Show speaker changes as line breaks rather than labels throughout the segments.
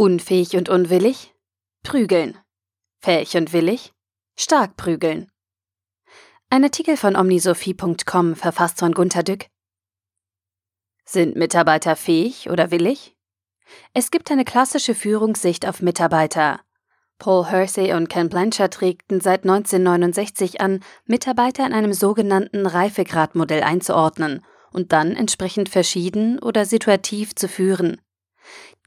Unfähig und unwillig? Prügeln. Fähig und willig? Stark prügeln. Ein Artikel von omnisophie.com verfasst von Gunter Dück. Sind Mitarbeiter fähig oder willig? Es gibt eine klassische Führungssicht auf Mitarbeiter. Paul Hersey und Ken Blanchard regten seit 1969 an, Mitarbeiter in einem sogenannten Reifegradmodell einzuordnen und dann entsprechend verschieden oder situativ zu führen.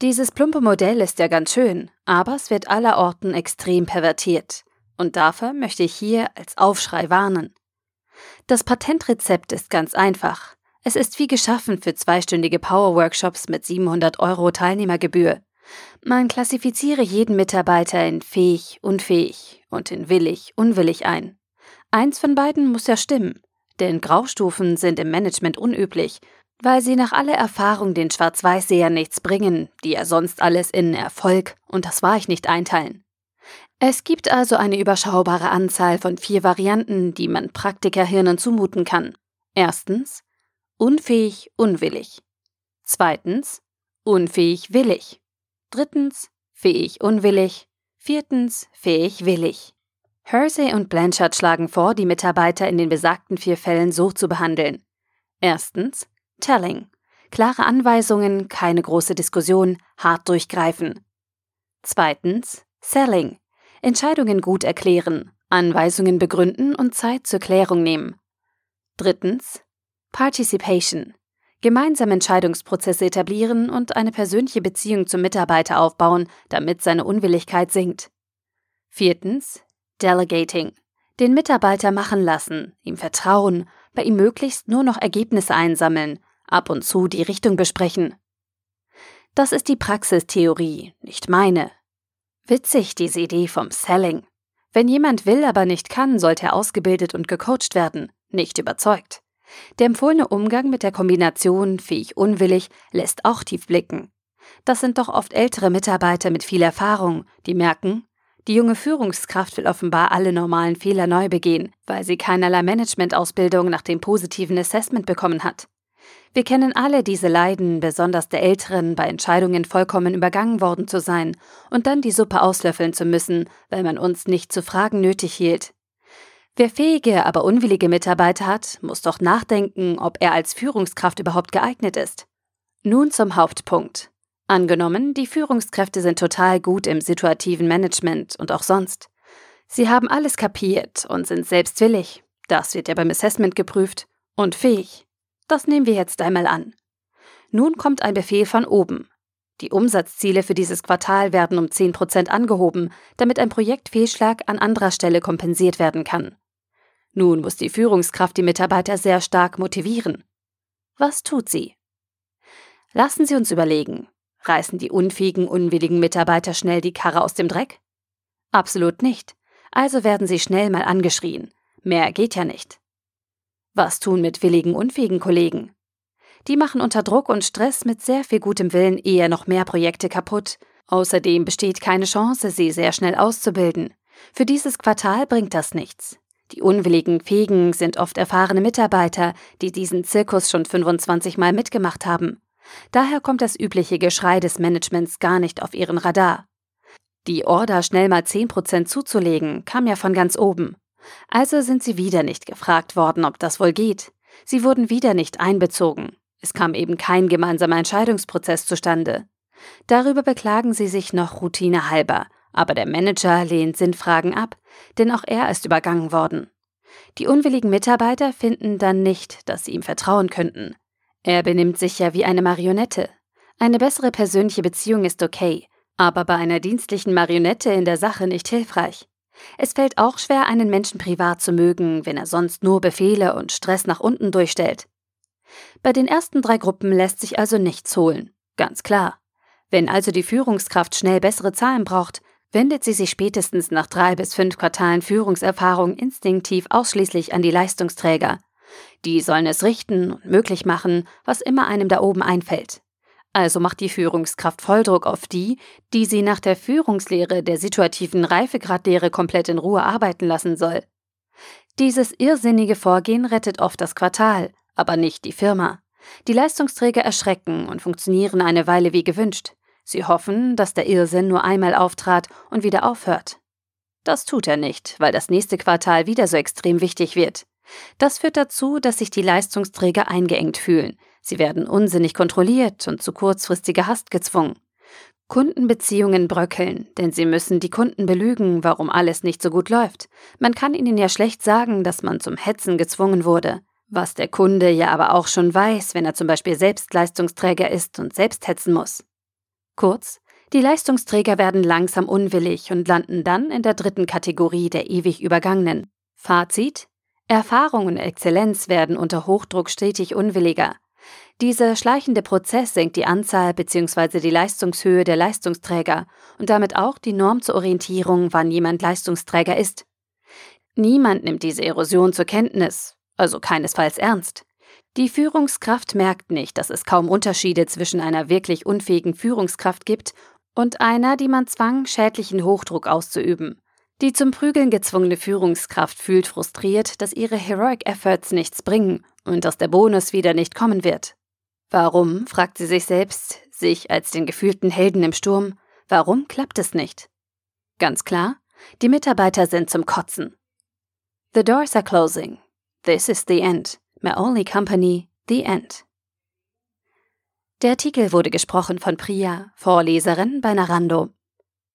Dieses plumpe Modell ist ja ganz schön, aber es wird allerorten extrem pervertiert. Und dafür möchte ich hier als Aufschrei warnen. Das Patentrezept ist ganz einfach. Es ist wie geschaffen für zweistündige Power-Workshops mit 700 Euro Teilnehmergebühr. Man klassifiziere jeden Mitarbeiter in fähig, unfähig und in willig, unwillig ein. Eins von beiden muss ja stimmen, denn Graustufen sind im Management unüblich, weil sie nach aller Erfahrung den Schwarz-Weiß-Seher nichts bringen, die ja sonst alles in Erfolg und das war ich nicht einteilen. Es gibt also eine überschaubare Anzahl von vier Varianten, die man Praktikerhirnen zumuten kann. Erstens unfähig, unwillig. Zweitens unfähig, willig. Drittens fähig, unwillig. Viertens fähig, willig. Hersey und Blanchard schlagen vor, die Mitarbeiter in den besagten vier Fällen so zu behandeln. Erstens Telling. Klare Anweisungen, keine große Diskussion, hart durchgreifen. Zweitens Selling. Entscheidungen gut erklären, Anweisungen begründen und Zeit zur Klärung nehmen. Drittens Participation. Gemeinsam Entscheidungsprozesse etablieren und eine persönliche Beziehung zum Mitarbeiter aufbauen, damit seine Unwilligkeit sinkt. Viertens Delegating. Den Mitarbeiter machen lassen, ihm vertrauen, bei ihm möglichst nur noch Ergebnisse einsammeln, ab und zu die Richtung besprechen. Das ist die Praxistheorie, nicht meine. Witzig, diese Idee vom Selling. Wenn jemand will, aber nicht kann, sollte er ausgebildet und gecoacht werden, nicht überzeugt. Der empfohlene Umgang mit der Kombination fähig-unwillig lässt auch tief blicken. Das sind doch oft ältere Mitarbeiter mit viel Erfahrung, die merken, die junge Führungskraft will offenbar alle normalen Fehler neu begehen, weil sie keinerlei Managementausbildung nach dem positiven Assessment bekommen hat. Wir kennen alle diese Leiden, besonders der Älteren, bei Entscheidungen vollkommen übergangen worden zu sein und dann die Suppe auslöffeln zu müssen, weil man uns nicht zu fragen nötig hielt. Wer fähige, aber unwillige Mitarbeiter hat, muss doch nachdenken, ob er als Führungskraft überhaupt geeignet ist. Nun zum Hauptpunkt. Angenommen, die Führungskräfte sind total gut im situativen Management und auch sonst. Sie haben alles kapiert und sind selbstwillig. Das wird ja beim Assessment geprüft. Und fähig. Das nehmen wir jetzt einmal an. Nun kommt ein Befehl von oben. Die Umsatzziele für dieses Quartal werden um 10% angehoben, damit ein Projektfehlschlag an anderer Stelle kompensiert werden kann. Nun muss die Führungskraft die Mitarbeiter sehr stark motivieren. Was tut sie? Lassen Sie uns überlegen. Reißen die unfähigen, unwilligen Mitarbeiter schnell die Karre aus dem Dreck? Absolut nicht. Also werden sie schnell mal angeschrien. Mehr geht ja nicht. Was tun mit willigen, unfähigen Kollegen? Die machen unter Druck und Stress mit sehr viel gutem Willen eher noch mehr Projekte kaputt. Außerdem besteht keine Chance, sie sehr schnell auszubilden. Für dieses Quartal bringt das nichts. Die unwilligen Fähigen sind oft erfahrene Mitarbeiter, die diesen Zirkus schon 25 Mal mitgemacht haben. Daher kommt das übliche Geschrei des Managements gar nicht auf ihren Radar. Die Order, schnell mal 10% zuzulegen, kam ja von ganz oben. Also sind sie wieder nicht gefragt worden, ob das wohl geht. Sie wurden wieder nicht einbezogen. Es kam eben kein gemeinsamer Entscheidungsprozess zustande. Darüber beklagen sie sich noch routinehalber, aber der Manager lehnt Sinnfragen ab, denn auch er ist übergangen worden. Die unwilligen Mitarbeiter finden dann nicht, dass sie ihm vertrauen könnten. Er benimmt sich ja wie eine Marionette. Eine bessere persönliche Beziehung ist okay, aber bei einer dienstlichen Marionette in der Sache nicht hilfreich. Es fällt auch schwer, einen Menschen privat zu mögen, wenn er sonst nur Befehle und Stress nach unten durchstellt. Bei den ersten drei Gruppen lässt sich also nichts holen. Ganz klar. Wenn also die Führungskraft schnell bessere Zahlen braucht, wendet sie sich spätestens nach drei bis fünf Quartalen Führungserfahrung instinktiv ausschließlich an die Leistungsträger. Die sollen es richten und möglich machen, was immer einem da oben einfällt. Also macht die Führungskraft Volldruck auf die, die sie nach der Führungslehre der situativen Reifegradlehre komplett in Ruhe arbeiten lassen soll. Dieses irrsinnige Vorgehen rettet oft das Quartal, aber nicht die Firma. Die Leistungsträger erschrecken und funktionieren eine Weile wie gewünscht. Sie hoffen, dass der Irrsinn nur einmal auftrat und wieder aufhört. Das tut er nicht, weil das nächste Quartal wieder so extrem wichtig wird. Das führt dazu, dass sich die Leistungsträger eingeengt fühlen. Sie werden unsinnig kontrolliert und zu kurzfristiger Hast gezwungen. Kundenbeziehungen bröckeln, denn sie müssen die Kunden belügen, warum alles nicht so gut läuft. Man kann ihnen ja schlecht sagen, dass man zum Hetzen gezwungen wurde. Was der Kunde ja aber auch schon weiß, wenn er zum Beispiel selbst Leistungsträger ist und selbst hetzen muss. Kurz, die Leistungsträger werden langsam unwillig und landen dann in der dritten Kategorie der ewig Übergangenen. Fazit? Erfahrung und Exzellenz werden unter Hochdruck stetig unwilliger. Dieser schleichende Prozess senkt die Anzahl bzw. die Leistungshöhe der Leistungsträger und damit auch die Norm zur Orientierung, wann jemand Leistungsträger ist. Niemand nimmt diese Erosion zur Kenntnis, also keinesfalls ernst. Die Führungskraft merkt nicht, dass es kaum Unterschiede zwischen einer wirklich unfähigen Führungskraft gibt und einer, die man zwang, schädlichen Hochdruck auszuüben. Die zum Prügeln gezwungene Führungskraft fühlt frustriert, dass ihre Heroic Efforts nichts bringen und dass der Bonus wieder nicht kommen wird. Warum, fragt sie sich selbst, sich als den gefühlten Helden im Sturm, warum klappt es nicht? Ganz klar, die Mitarbeiter sind zum Kotzen. The doors are closing. This is the end. My only company, the end. Der Artikel wurde gesprochen von Priya, Vorleserin bei Narando.